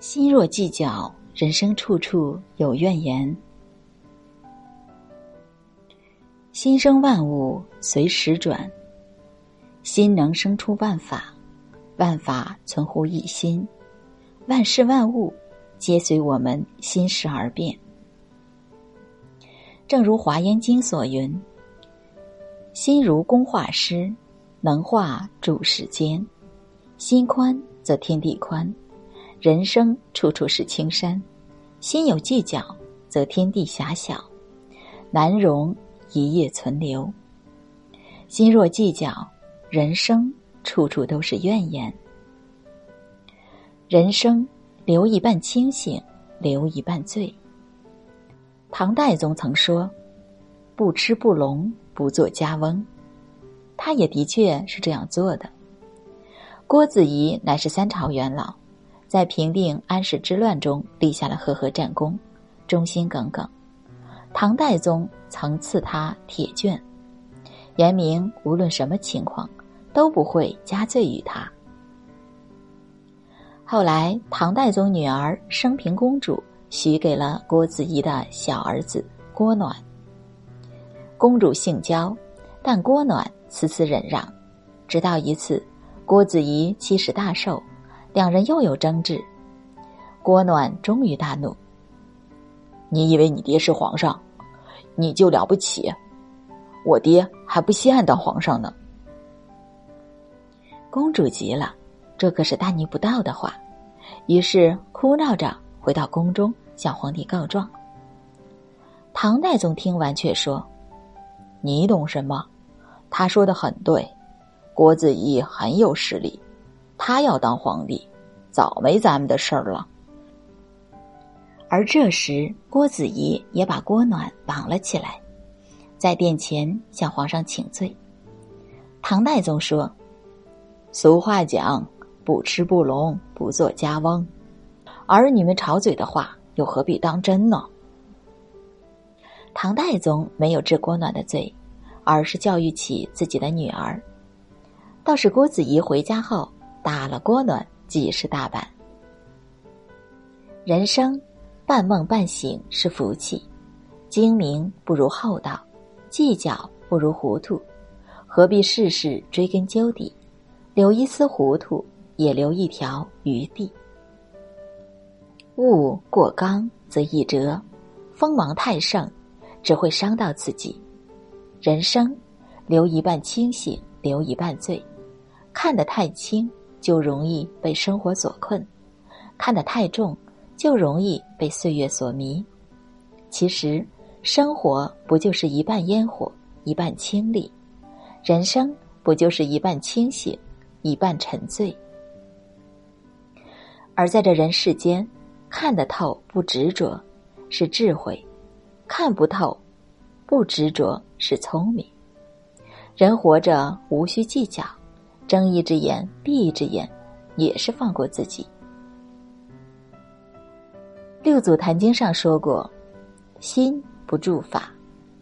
心若计较，人生处处有怨言。心生万物，随时转。心能生出万法，万法存乎一心。万事万物，皆随我们心识而变。正如《华严经》所云：“心如工画师，能画诸世间。心宽则天地宽。”人生处处是青山，心有计较，则天地狭小，难容一夜存留。心若计较，人生处处都是怨言。人生留一半清醒，留一半醉。唐代宗曾说：“不吃不聋，不做家翁。”他也的确是这样做的。郭子仪乃是三朝元老。在平定安史之乱中立下了赫赫战功，忠心耿耿。唐代宗曾赐他铁券，言明无论什么情况都不会加罪于他。后来，唐代宗女儿升平公主许给了郭子仪的小儿子郭暖。公主性娇，但郭暖次次忍让，直到一次，郭子仪七十大寿。两人又有争执，郭暖终于大怒：“你以为你爹是皇上，你就了不起？我爹还不稀罕当皇上呢。”公主急了，这可是大逆不道的话，于是哭闹着回到宫中向皇帝告状。唐太宗听完却说：“你懂什么？他说的很对，郭子仪很有实力。”他要当皇帝，早没咱们的事儿了。而这时，郭子仪也把郭暖绑了起来，在殿前向皇上请罪。唐代宗说：“俗话讲，不吃不聋，不做家翁。儿女们吵嘴的话，又何必当真呢？”唐代宗没有治郭暖的罪，而是教育起自己的女儿。倒是郭子仪回家后。打了锅暖几十大板。人生半梦半醒是福气，精明不如厚道，计较不如糊涂，何必事事追根究底？留一丝糊涂，也留一条余地。物过刚则易折，锋芒太盛，只会伤到自己。人生留一半清醒，留一半醉，看得太轻。就容易被生活所困，看得太重，就容易被岁月所迷。其实，生活不就是一半烟火，一半清丽；人生不就是一半清醒，一半沉醉？而在这人世间，看得透不执着是智慧，看不透不执着是聪明。人活着无需计较。睁一只眼闭一只眼，也是放过自己。六祖坛经上说过：“心不住法，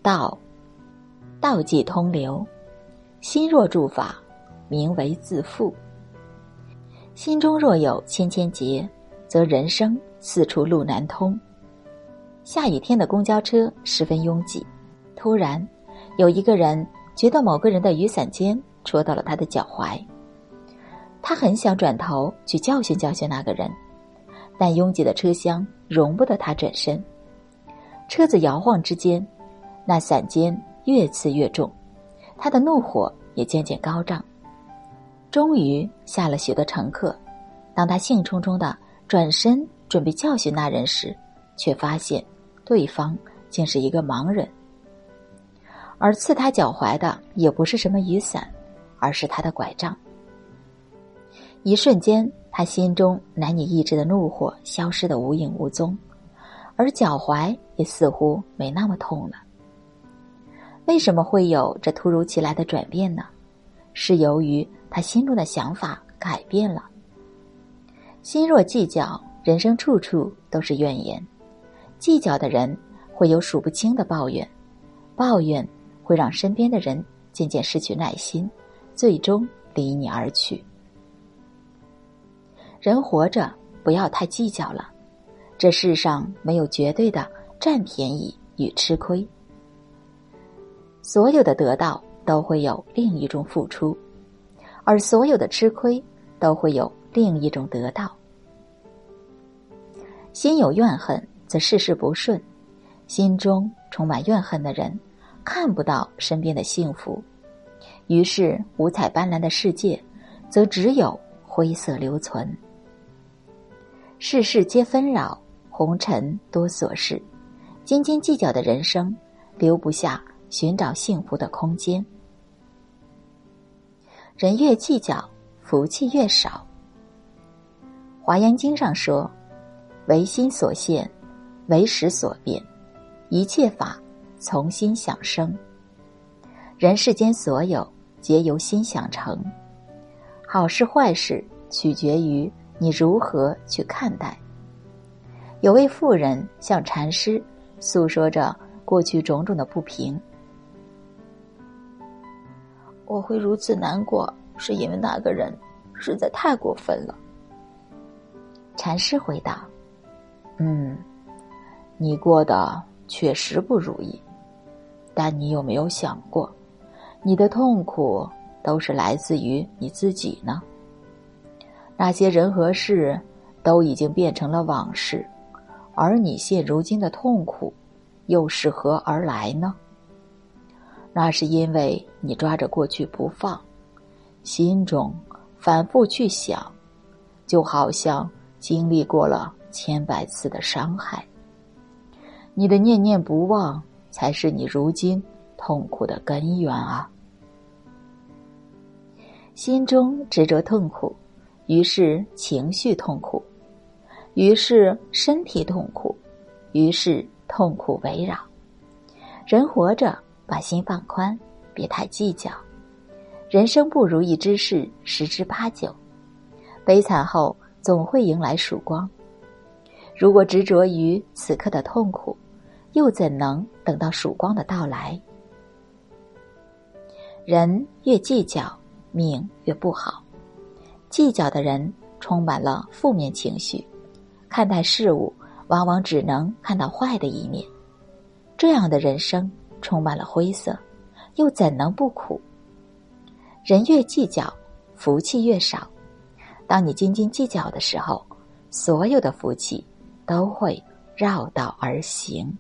道道即通流；心若住法，名为自负。心中若有千千结，则人生四处路难通。”下雨天的公交车十分拥挤，突然有一个人觉得某个人的雨伞尖。戳到了他的脚踝，他很想转头去教训教训那个人，但拥挤的车厢容不得他转身。车子摇晃之间，那伞尖越刺越重，他的怒火也渐渐高涨。终于下了雪的乘客，当他兴冲冲的转身准备教训那人时，却发现对方竟是一个盲人，而刺他脚踝的也不是什么雨伞。而是他的拐杖。一瞬间，他心中难以抑制的怒火消失的无影无踪，而脚踝也似乎没那么痛了。为什么会有这突如其来的转变呢？是由于他心中的想法改变了。心若计较，人生处处都是怨言。计较的人会有数不清的抱怨，抱怨会让身边的人渐渐失去耐心。最终离你而去。人活着不要太计较了。这世上没有绝对的占便宜与吃亏，所有的得到都会有另一种付出，而所有的吃亏都会有另一种得到。心有怨恨，则事事不顺；心中充满怨恨的人，看不到身边的幸福，于是五彩斑斓的世界，则只有灰色留存。世事皆纷扰。红尘多琐事，斤斤计较的人生，留不下寻找幸福的空间。人越计较，福气越少。华严经上说：“唯心所现，唯识所变，一切法从心想生。”人世间所有，皆由心想成。好事坏事，取决于你如何去看待。有位妇人向禅师诉说着过去种种的不平。我会如此难过，是因为那个人实在太过分了。禅师回答：“嗯，你过得确实不如意，但你有没有想过，你的痛苦都是来自于你自己呢？那些人和事都已经变成了往事。”而你现如今的痛苦，又是何而来呢？那是因为你抓着过去不放，心中反复去想，就好像经历过了千百次的伤害。你的念念不忘，才是你如今痛苦的根源啊！心中执着痛苦，于是情绪痛苦。于是身体痛苦，于是痛苦围绕。人活着，把心放宽，别太计较。人生不如意之事十之八九，悲惨后总会迎来曙光。如果执着于此刻的痛苦，又怎能等到曙光的到来？人越计较，命越不好。计较的人充满了负面情绪。看待事物，往往只能看到坏的一面，这样的人生充满了灰色，又怎能不苦？人越计较，福气越少。当你斤斤计较的时候，所有的福气都会绕道而行。